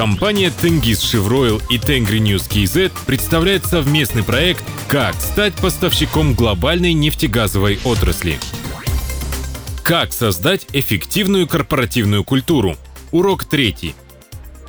Компания Тенгиз Шевройл и Tengri News KZ представляет совместный проект «Как стать поставщиком глобальной нефтегазовой отрасли». Как создать эффективную корпоративную культуру? Урок третий.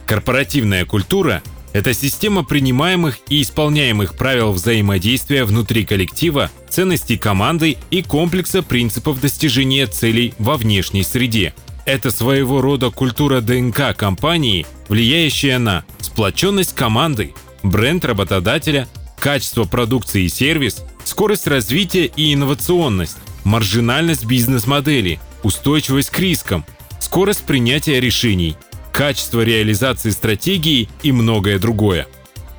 Корпоративная культура – это система принимаемых и исполняемых правил взаимодействия внутри коллектива, ценностей команды и комплекса принципов достижения целей во внешней среде – это своего рода культура ДНК компании, влияющая на сплоченность команды, бренд работодателя, качество продукции и сервис, скорость развития и инновационность, маржинальность бизнес-модели, устойчивость к рискам, скорость принятия решений, качество реализации стратегии и многое другое.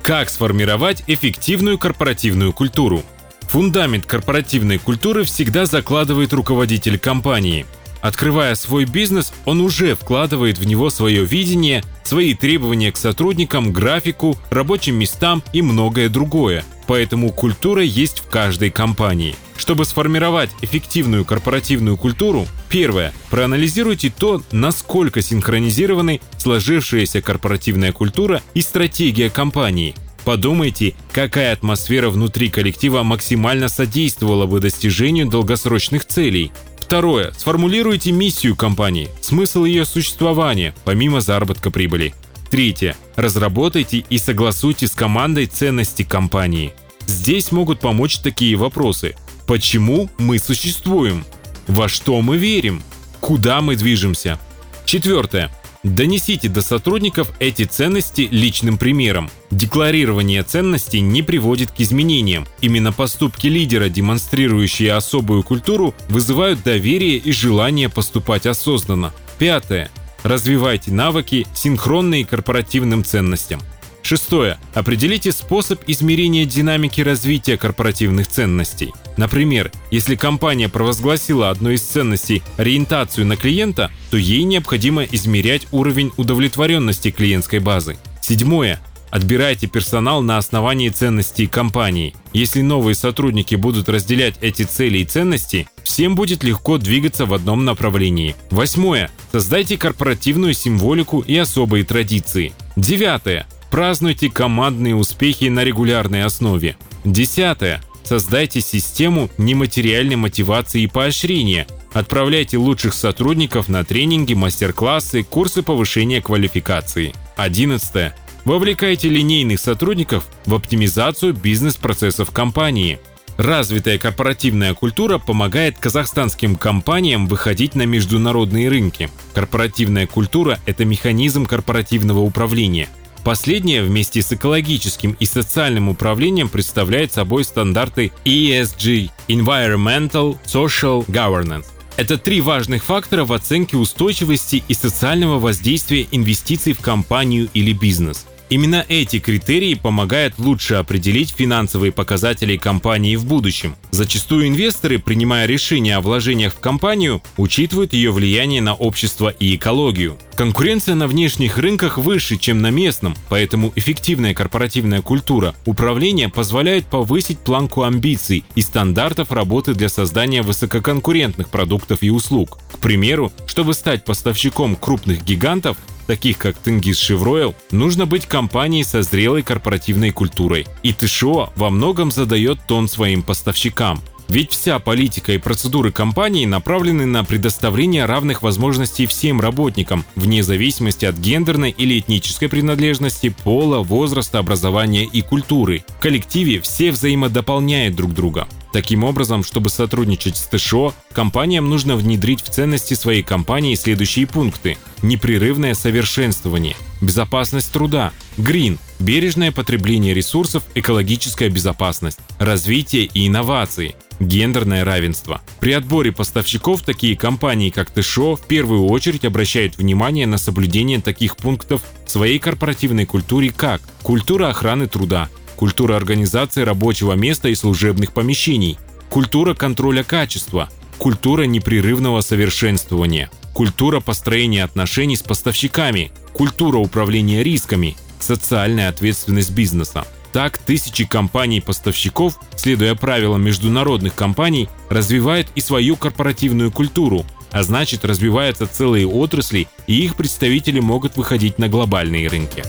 Как сформировать эффективную корпоративную культуру? Фундамент корпоративной культуры всегда закладывает руководитель компании – Открывая свой бизнес, он уже вкладывает в него свое видение, свои требования к сотрудникам, графику, рабочим местам и многое другое. Поэтому культура есть в каждой компании. Чтобы сформировать эффективную корпоративную культуру, первое, проанализируйте то, насколько синхронизированы сложившаяся корпоративная культура и стратегия компании. Подумайте, какая атмосфера внутри коллектива максимально содействовала бы достижению долгосрочных целей. Второе. Сформулируйте миссию компании, смысл ее существования, помимо заработка прибыли. Третье. Разработайте и согласуйте с командой ценности компании. Здесь могут помочь такие вопросы. Почему мы существуем? Во что мы верим? Куда мы движемся? Четвертое. Донесите до сотрудников эти ценности личным примером. Декларирование ценностей не приводит к изменениям. Именно поступки лидера, демонстрирующие особую культуру, вызывают доверие и желание поступать осознанно. Пятое. Развивайте навыки, синхронные корпоративным ценностям. Шестое. Определите способ измерения динамики развития корпоративных ценностей. Например, если компания провозгласила одной из ценностей ориентацию на клиента, то ей необходимо измерять уровень удовлетворенности клиентской базы. Седьмое. Отбирайте персонал на основании ценностей компании. Если новые сотрудники будут разделять эти цели и ценности, всем будет легко двигаться в одном направлении. Восьмое. Создайте корпоративную символику и особые традиции. Девятое. Празднуйте командные успехи на регулярной основе. Десятое. Создайте систему нематериальной мотивации и поощрения. Отправляйте лучших сотрудников на тренинги, мастер-классы, курсы повышения квалификации. Одиннадцатое. Вовлекайте линейных сотрудников в оптимизацию бизнес-процессов компании. Развитая корпоративная культура помогает казахстанским компаниям выходить на международные рынки. Корпоративная культура – это механизм корпоративного управления – Последнее вместе с экологическим и социальным управлением представляет собой стандарты ESG – Environmental Social Governance. Это три важных фактора в оценке устойчивости и социального воздействия инвестиций в компанию или бизнес – Именно эти критерии помогают лучше определить финансовые показатели компании в будущем. Зачастую инвесторы, принимая решения о вложениях в компанию, учитывают ее влияние на общество и экологию. Конкуренция на внешних рынках выше, чем на местном, поэтому эффективная корпоративная культура управления позволяет повысить планку амбиций и стандартов работы для создания высококонкурентных продуктов и услуг. К примеру, чтобы стать поставщиком крупных гигантов, таких как Тенгиз Шевройл, нужно быть компанией со зрелой корпоративной культурой. И ТШО во многом задает тон своим поставщикам. Ведь вся политика и процедуры компании направлены на предоставление равных возможностей всем работникам, вне зависимости от гендерной или этнической принадлежности, пола, возраста, образования и культуры. В коллективе все взаимодополняют друг друга. Таким образом, чтобы сотрудничать с ТШО, компаниям нужно внедрить в ценности своей компании следующие пункты. Непрерывное совершенствование, безопасность труда, грин, бережное потребление ресурсов, экологическая безопасность, развитие и инновации, гендерное равенство. При отборе поставщиков такие компании, как ТШО, в первую очередь обращают внимание на соблюдение таких пунктов в своей корпоративной культуре, как культура охраны труда, культура организации рабочего места и служебных помещений, культура контроля качества, культура непрерывного совершенствования, культура построения отношений с поставщиками, культура управления рисками, социальная ответственность бизнеса. Так, тысячи компаний-поставщиков, следуя правилам международных компаний, развивают и свою корпоративную культуру. а значит развиваются целые отрасли и их представители могут выходить на глобальные рынки.